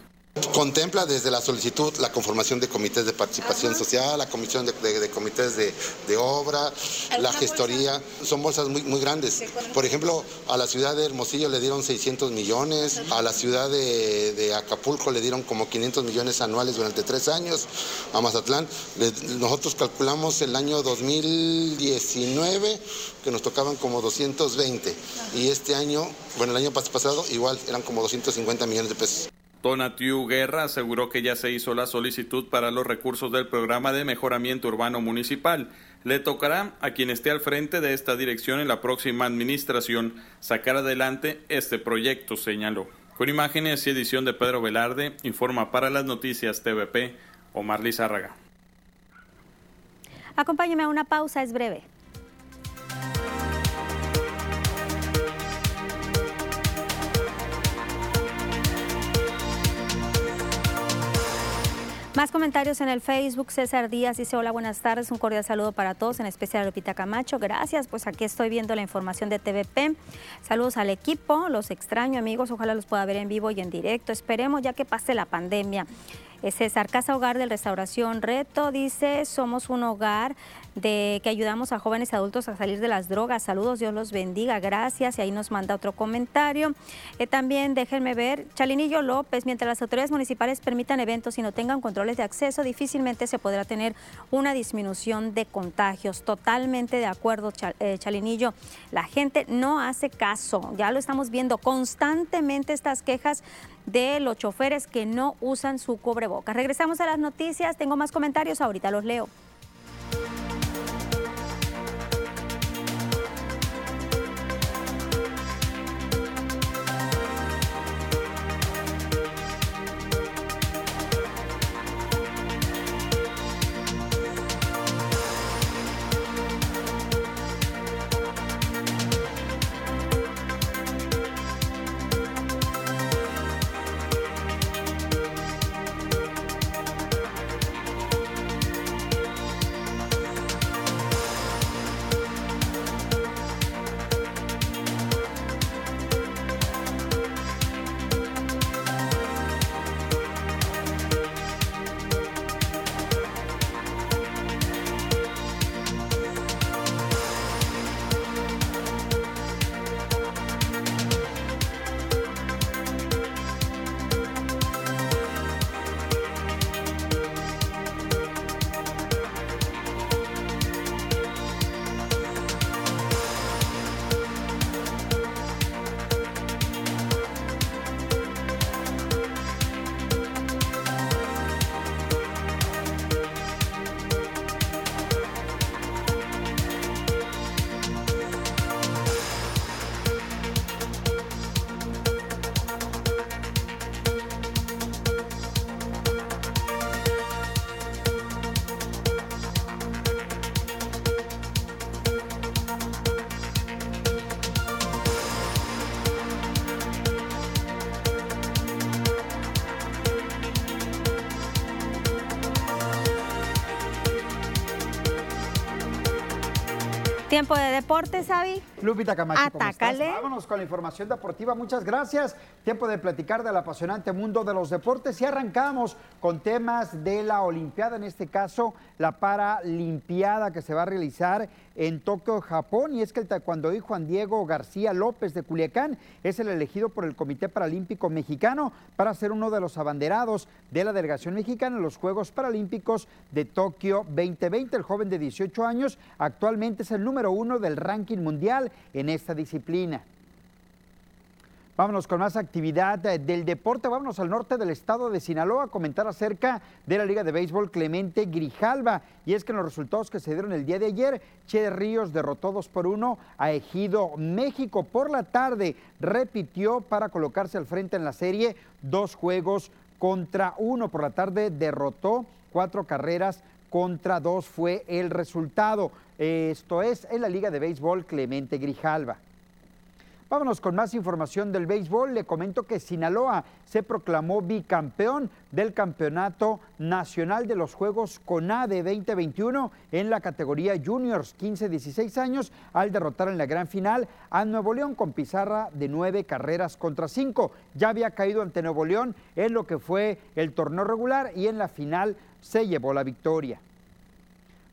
Contempla desde la solicitud la conformación de comités de participación social, la comisión de, comités de, obra, la gestoría. Son bolsas muy, muy grandes. Por ejemplo, a la ciudad de Hermosillo le dieron 600 millones, a la ciudad de, Acapulco le dieron como 500 millones anuales durante tres años, a Mazatlán. nosotros calculamos el año 2019 que nos tocaban como 220 y este año, bueno, el año pasado igual eran como 250 millones de pesos. Tonatiu Guerra aseguró que ya se hizo la solicitud para los recursos del programa de mejoramiento urbano municipal. Le tocará a quien esté al frente de esta dirección en la próxima administración sacar adelante este proyecto, señaló. Con imágenes y edición de Pedro Velarde, informa para las noticias TVP Omar Lizárraga. Acompáñeme a una pausa, es breve. Más comentarios en el Facebook. César Díaz dice, hola, buenas tardes. Un cordial saludo para todos, en especial a Lupita Camacho. Gracias, pues aquí estoy viendo la información de TVP. Saludos al equipo, los extraño amigos. Ojalá los pueda ver en vivo y en directo. Esperemos ya que pase la pandemia. César Casa Hogar de Restauración Reto dice, somos un hogar de que ayudamos a jóvenes adultos a salir de las drogas. Saludos, Dios los bendiga, gracias. Y ahí nos manda otro comentario. Eh, también déjenme ver, Chalinillo López, mientras las autoridades municipales permitan eventos y no tengan controles de acceso, difícilmente se podrá tener una disminución de contagios. Totalmente de acuerdo, eh, Chalinillo. La gente no hace caso, ya lo estamos viendo constantemente estas quejas de los choferes que no usan su cubrebocas. Regresamos a las noticias, tengo más comentarios, ahorita los leo. Tiempo de deportes, Xavi. Lupita Camacho, ¿cómo estás? Atácale. Vámonos con la información deportiva. Muchas gracias. Tiempo de platicar del apasionante mundo de los deportes y arrancamos con temas de la Olimpiada, en este caso la Paralimpiada que se va a realizar en Tokio, Japón. Y es que el taekwondoí Juan Diego García López de Culiacán es el elegido por el Comité Paralímpico Mexicano para ser uno de los abanderados de la delegación mexicana en los Juegos Paralímpicos de Tokio 2020. El joven de 18 años actualmente es el número uno del ranking mundial en esta disciplina. Vámonos con más actividad eh, del deporte. Vámonos al norte del estado de Sinaloa a comentar acerca de la Liga de Béisbol Clemente Grijalva. Y es que en los resultados que se dieron el día de ayer, Che Ríos derrotó 2 por 1 a Ejido México. Por la tarde repitió para colocarse al frente en la serie dos juegos contra uno. Por la tarde derrotó cuatro carreras contra dos fue el resultado. Esto es en la Liga de Béisbol Clemente Grijalva. Vámonos con más información del béisbol. Le comento que Sinaloa se proclamó bicampeón del Campeonato Nacional de los Juegos CONADE 2021 en la categoría Juniors 15-16 años al derrotar en la gran final a Nuevo León con pizarra de nueve carreras contra cinco. Ya había caído ante Nuevo León en lo que fue el torneo regular y en la final se llevó la victoria.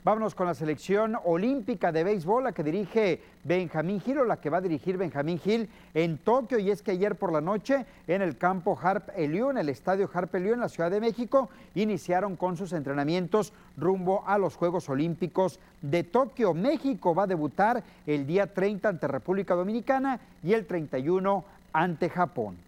Vámonos con la selección olímpica de béisbol, la que dirige Benjamín Gil, o la que va a dirigir Benjamín Gil en Tokio. Y es que ayer por la noche, en el campo Harp Eliú, en el estadio Harp Eliú, en la Ciudad de México, iniciaron con sus entrenamientos rumbo a los Juegos Olímpicos de Tokio. México va a debutar el día 30 ante República Dominicana y el 31 ante Japón.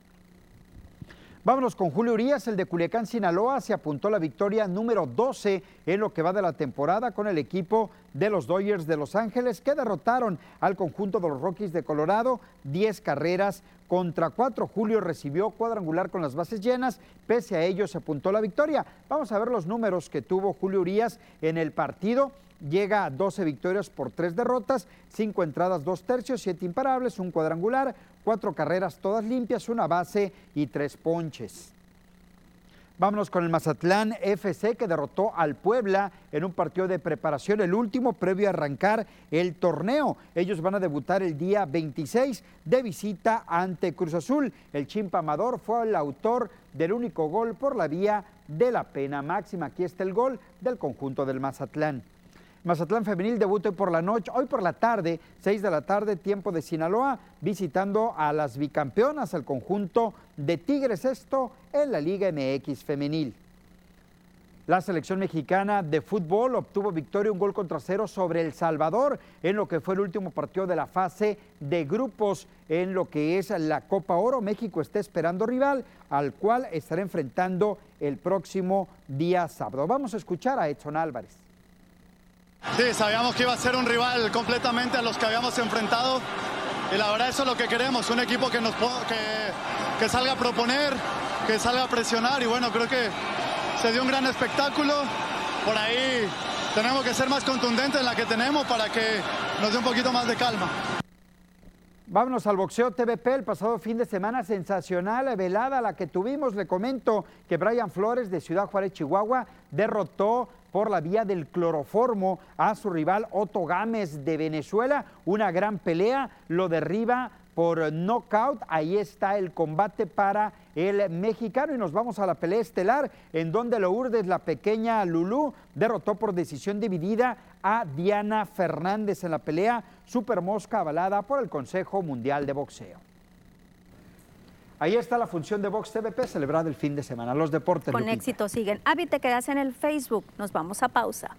Vámonos con Julio Urias, el de Culiacán, Sinaloa, se apuntó la victoria número 12 en lo que va de la temporada con el equipo de los Dodgers de Los Ángeles, que derrotaron al conjunto de los Rockies de Colorado 10 carreras contra 4. Julio recibió cuadrangular con las bases llenas, pese a ello se apuntó la victoria. Vamos a ver los números que tuvo Julio Urias en el partido llega a 12 victorias por 3 derrotas, 5 entradas, 2 tercios, 7 imparables, un cuadrangular, 4 carreras todas limpias, una base y 3 ponches. Vámonos con el Mazatlán FC que derrotó al Puebla en un partido de preparación, el último previo a arrancar el torneo. Ellos van a debutar el día 26 de visita ante Cruz Azul. El Chimpa Amador fue el autor del único gol por la vía de la pena máxima. Aquí está el gol del conjunto del Mazatlán. Mazatlán Femenil debuta hoy por la noche, hoy por la tarde, 6 de la tarde, tiempo de Sinaloa, visitando a las bicampeonas, al conjunto de Tigres, esto en la Liga MX Femenil. La selección mexicana de fútbol obtuvo victoria un gol contra cero sobre El Salvador en lo que fue el último partido de la fase de grupos en lo que es la Copa Oro. México está esperando rival al cual estará enfrentando el próximo día sábado. Vamos a escuchar a Edson Álvarez. Sí, sabíamos que iba a ser un rival completamente a los que habíamos enfrentado y la verdad eso es lo que queremos, un equipo que, nos, que, que salga a proponer, que salga a presionar y bueno, creo que se dio un gran espectáculo. Por ahí tenemos que ser más contundentes en la que tenemos para que nos dé un poquito más de calma. Vámonos al boxeo TVP el pasado fin de semana, sensacional velada la que tuvimos. Le comento que Brian Flores de Ciudad Juárez, Chihuahua, derrotó por la vía del cloroformo a su rival Otto Gámez de Venezuela. Una gran pelea, lo derriba por knockout. Ahí está el combate para el mexicano y nos vamos a la pelea estelar en donde Lourdes, la pequeña Lulú, derrotó por decisión dividida a Diana Fernández en la pelea Super Mosca avalada por el Consejo Mundial de Boxeo. Ahí está la función de Vox TVP celebrada el fin de semana. Los deportes. Con Lupita. éxito siguen. Avi, te quedas en el Facebook. Nos vamos a pausa.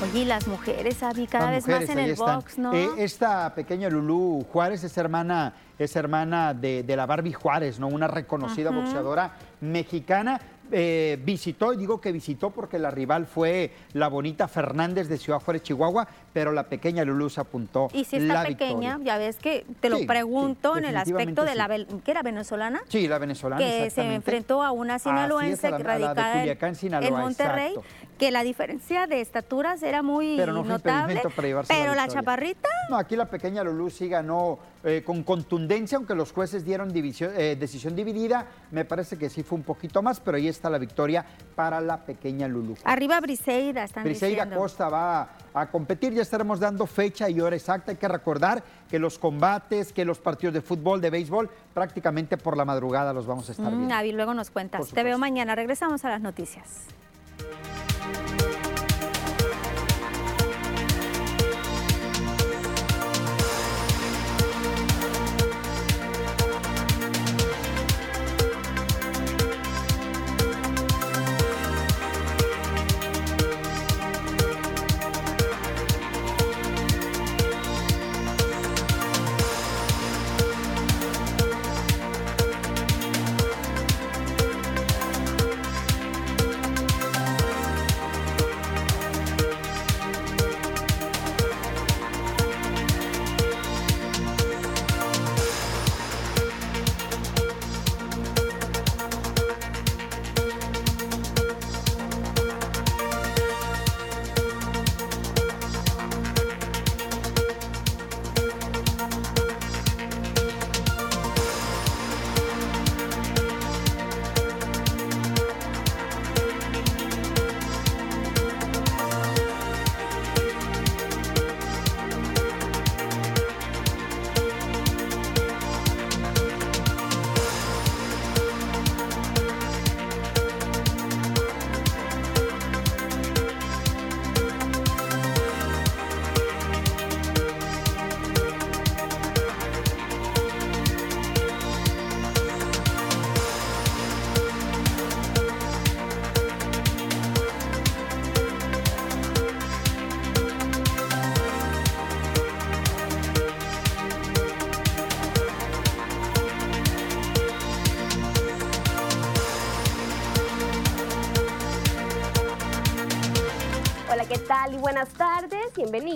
Oye, y las mujeres, Avi, cada Las vez más en el están. box, ¿no? Eh, esta pequeña Lulú Juárez es hermana, es hermana de, de la Barbie Juárez, ¿no? Una reconocida boxeadora mexicana. Eh, visitó, y digo que visitó porque la rival fue la bonita Fernández de Ciudad Juárez, Chihuahua, pero la pequeña Lulú se apuntó y si está la pequeña, victoria. ya ves que te lo Sí, pregunto sí, en el aspecto de la, que era venezolana, Sí, la venezolana, que se enfrentó a una sinaloense es, la- la de radicada en- Culiacán, Sinaloa, en Monterrey, exacto. que la diferencia de estaturas era muy Pero no fue notable. para llevarse la pero la, victoria. chaparrita, No, aquí la pequeña Lulú sí ganó eh, con contundencia, aunque los jueces dieron división- eh, decisión dividida. Me parece que sí fue un poquito más, pero ahí está la victoria para la pequeña Lulú. arriba Briseida, están Briseida diciendo. Costa va a competir, ya estaremos dando fecha y hora exacta. Hay que recordar que los combates, que los partidos de fútbol, de béisbol, prácticamente por la madrugada los vamos a estar Mm, viendo. Avi, luego nos cuentas. Te veo mañana. Regresamos a las noticias.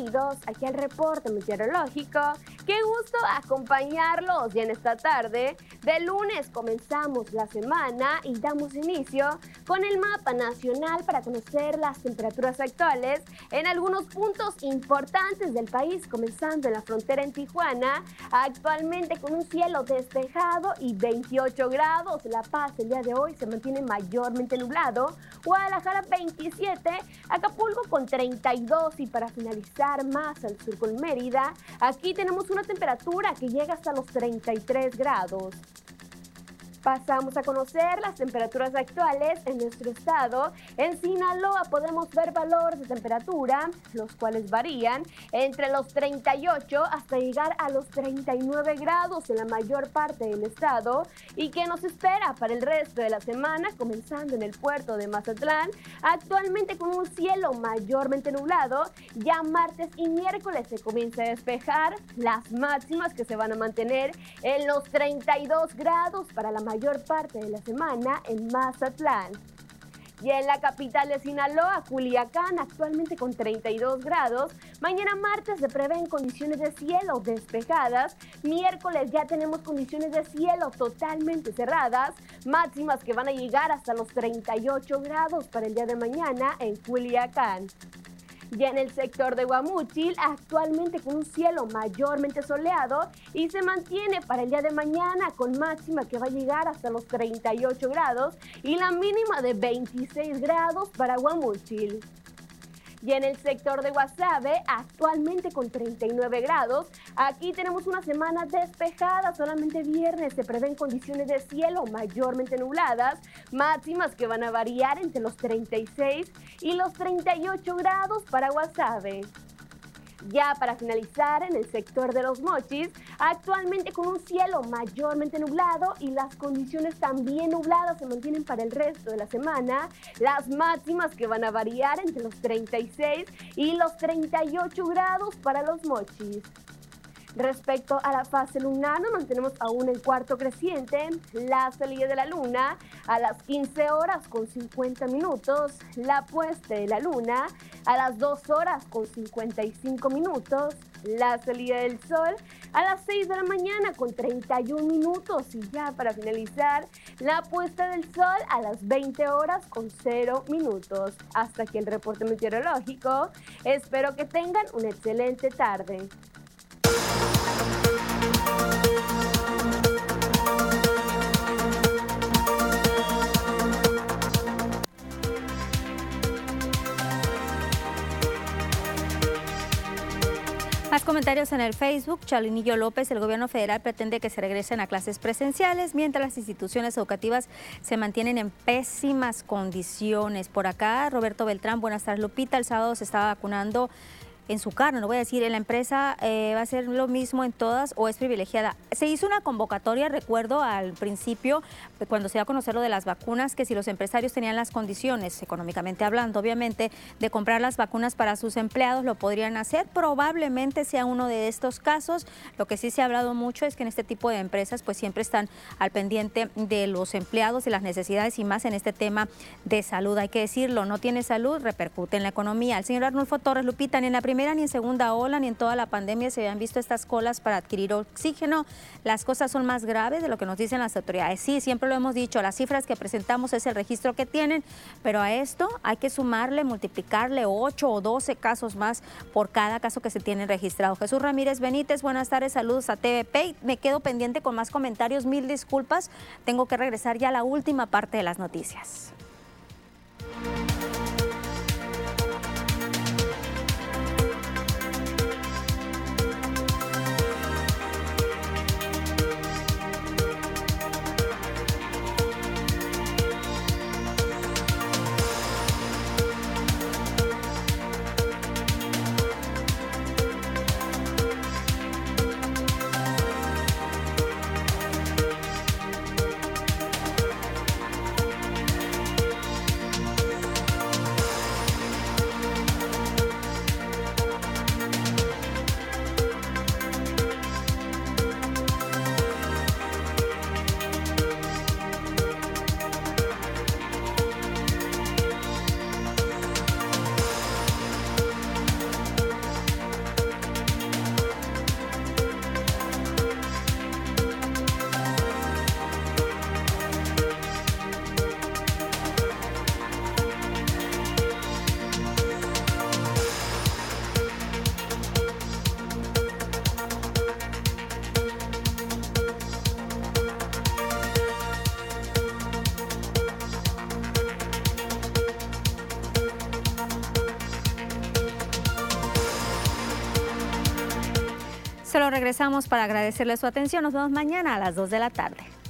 Bienvenidos aquí al reporte meteorológico. Qué gusto acompañarlos ya en esta tarde. De lunes comenzamos la semana y damos inicio con el mapa nacional para conocer las temperaturas actuales en algunos puntos importantes del país, comenzando en la frontera en Tijuana, actualmente con un cielo despejado y 28 grados. La Paz el día de hoy se mantiene mayormente nublado. Guadalajara 27, Acapulco con 32 y para finalizar más al sur con Mérida, aquí tenemos una temperatura que llega hasta los 33 grados. Pasamos a conocer las temperaturas actuales en nuestro estado. En Sinaloa podemos ver valores de temperatura, los cuales varían entre los 38 hasta llegar a los 39 grados en la mayor parte del estado. ¿Y que nos espera para el resto de la semana? Comenzando en el puerto de Mazatlán, actualmente con un cielo mayormente nublado. Ya martes y miércoles se comienza a despejar las máximas que se van a mantener en los 32 grados para la mayor parte de la semana en Mazatlán. Y en la capital de Sinaloa, Culiacán, actualmente con 32 grados. Mañana martes se prevén condiciones de cielo despejadas. Miércoles ya tenemos condiciones de cielo totalmente cerradas. Máximas que van a llegar hasta los 38 grados para el día de mañana en Culiacán. Ya en el sector de Guamúchil, actualmente con un cielo mayormente soleado y se mantiene para el día de mañana con máxima que va a llegar hasta los 38 grados y la mínima de 26 grados para Guamúchil. Y en el sector de Guasave, actualmente con 39 grados, aquí tenemos una semana despejada, solamente viernes se prevén condiciones de cielo mayormente nubladas, máximas que van a variar entre los 36 y los 38 grados para Guasave. Ya para finalizar, en el sector de los mochis, actualmente con un cielo mayormente nublado y las condiciones también nubladas se mantienen para el resto de la semana. Las máximas que van a variar entre los 36 y los 38 grados para los mochis. Respecto a la fase lunar, nos mantenemos aún en cuarto creciente. La salida de la luna a las 15 horas con 50 minutos. La puesta de la luna a las 2 horas con 55 minutos. la salida del sol a las 6 de la mañana con 31 minutos y ya para finalizar la puesta del sol a las 20 horas con 0 minutos. Hasta aquí el reporte meteorológico. Espero que tengan una excelente tarde. Comentarios en el Facebook. Chalinillo López, el gobierno federal pretende que se regresen a clases presenciales mientras las instituciones educativas se mantienen en pésimas condiciones. Por acá, Roberto Beltrán, buenas tardes. Lupita, el sábado se estaba vacunando en su carne, no voy a decir, en la empresa eh, va a ser lo mismo en todas o es privilegiada. Se hizo una convocatoria, recuerdo al principio, cuando se dio a conocer lo de las vacunas, que si los empresarios tenían las condiciones, económicamente hablando, obviamente, de comprar las vacunas para sus empleados, lo podrían hacer. Probablemente sea uno de estos casos. Lo que sí se ha hablado mucho es que en este tipo de empresas, pues siempre están al pendiente de los empleados y las necesidades y más en este tema de salud. Hay que decirlo, no tiene salud, repercute en la economía. El señor Arnulfo Torres Lupita, en la primera ni en segunda ola ni en toda la pandemia se habían visto estas colas para adquirir oxígeno. Las cosas son más graves de lo que nos dicen las autoridades. Sí, siempre lo hemos dicho, las cifras que presentamos es el registro que tienen, pero a esto hay que sumarle, multiplicarle 8 o 12 casos más por cada caso que se tiene registrado. Jesús Ramírez Benítez, buenas tardes, saludos a TVP. Me quedo pendiente con más comentarios, mil disculpas. Tengo que regresar ya a la última parte de las noticias. Regresamos para agradecerle su atención. Nos vemos mañana a las 2 de la tarde.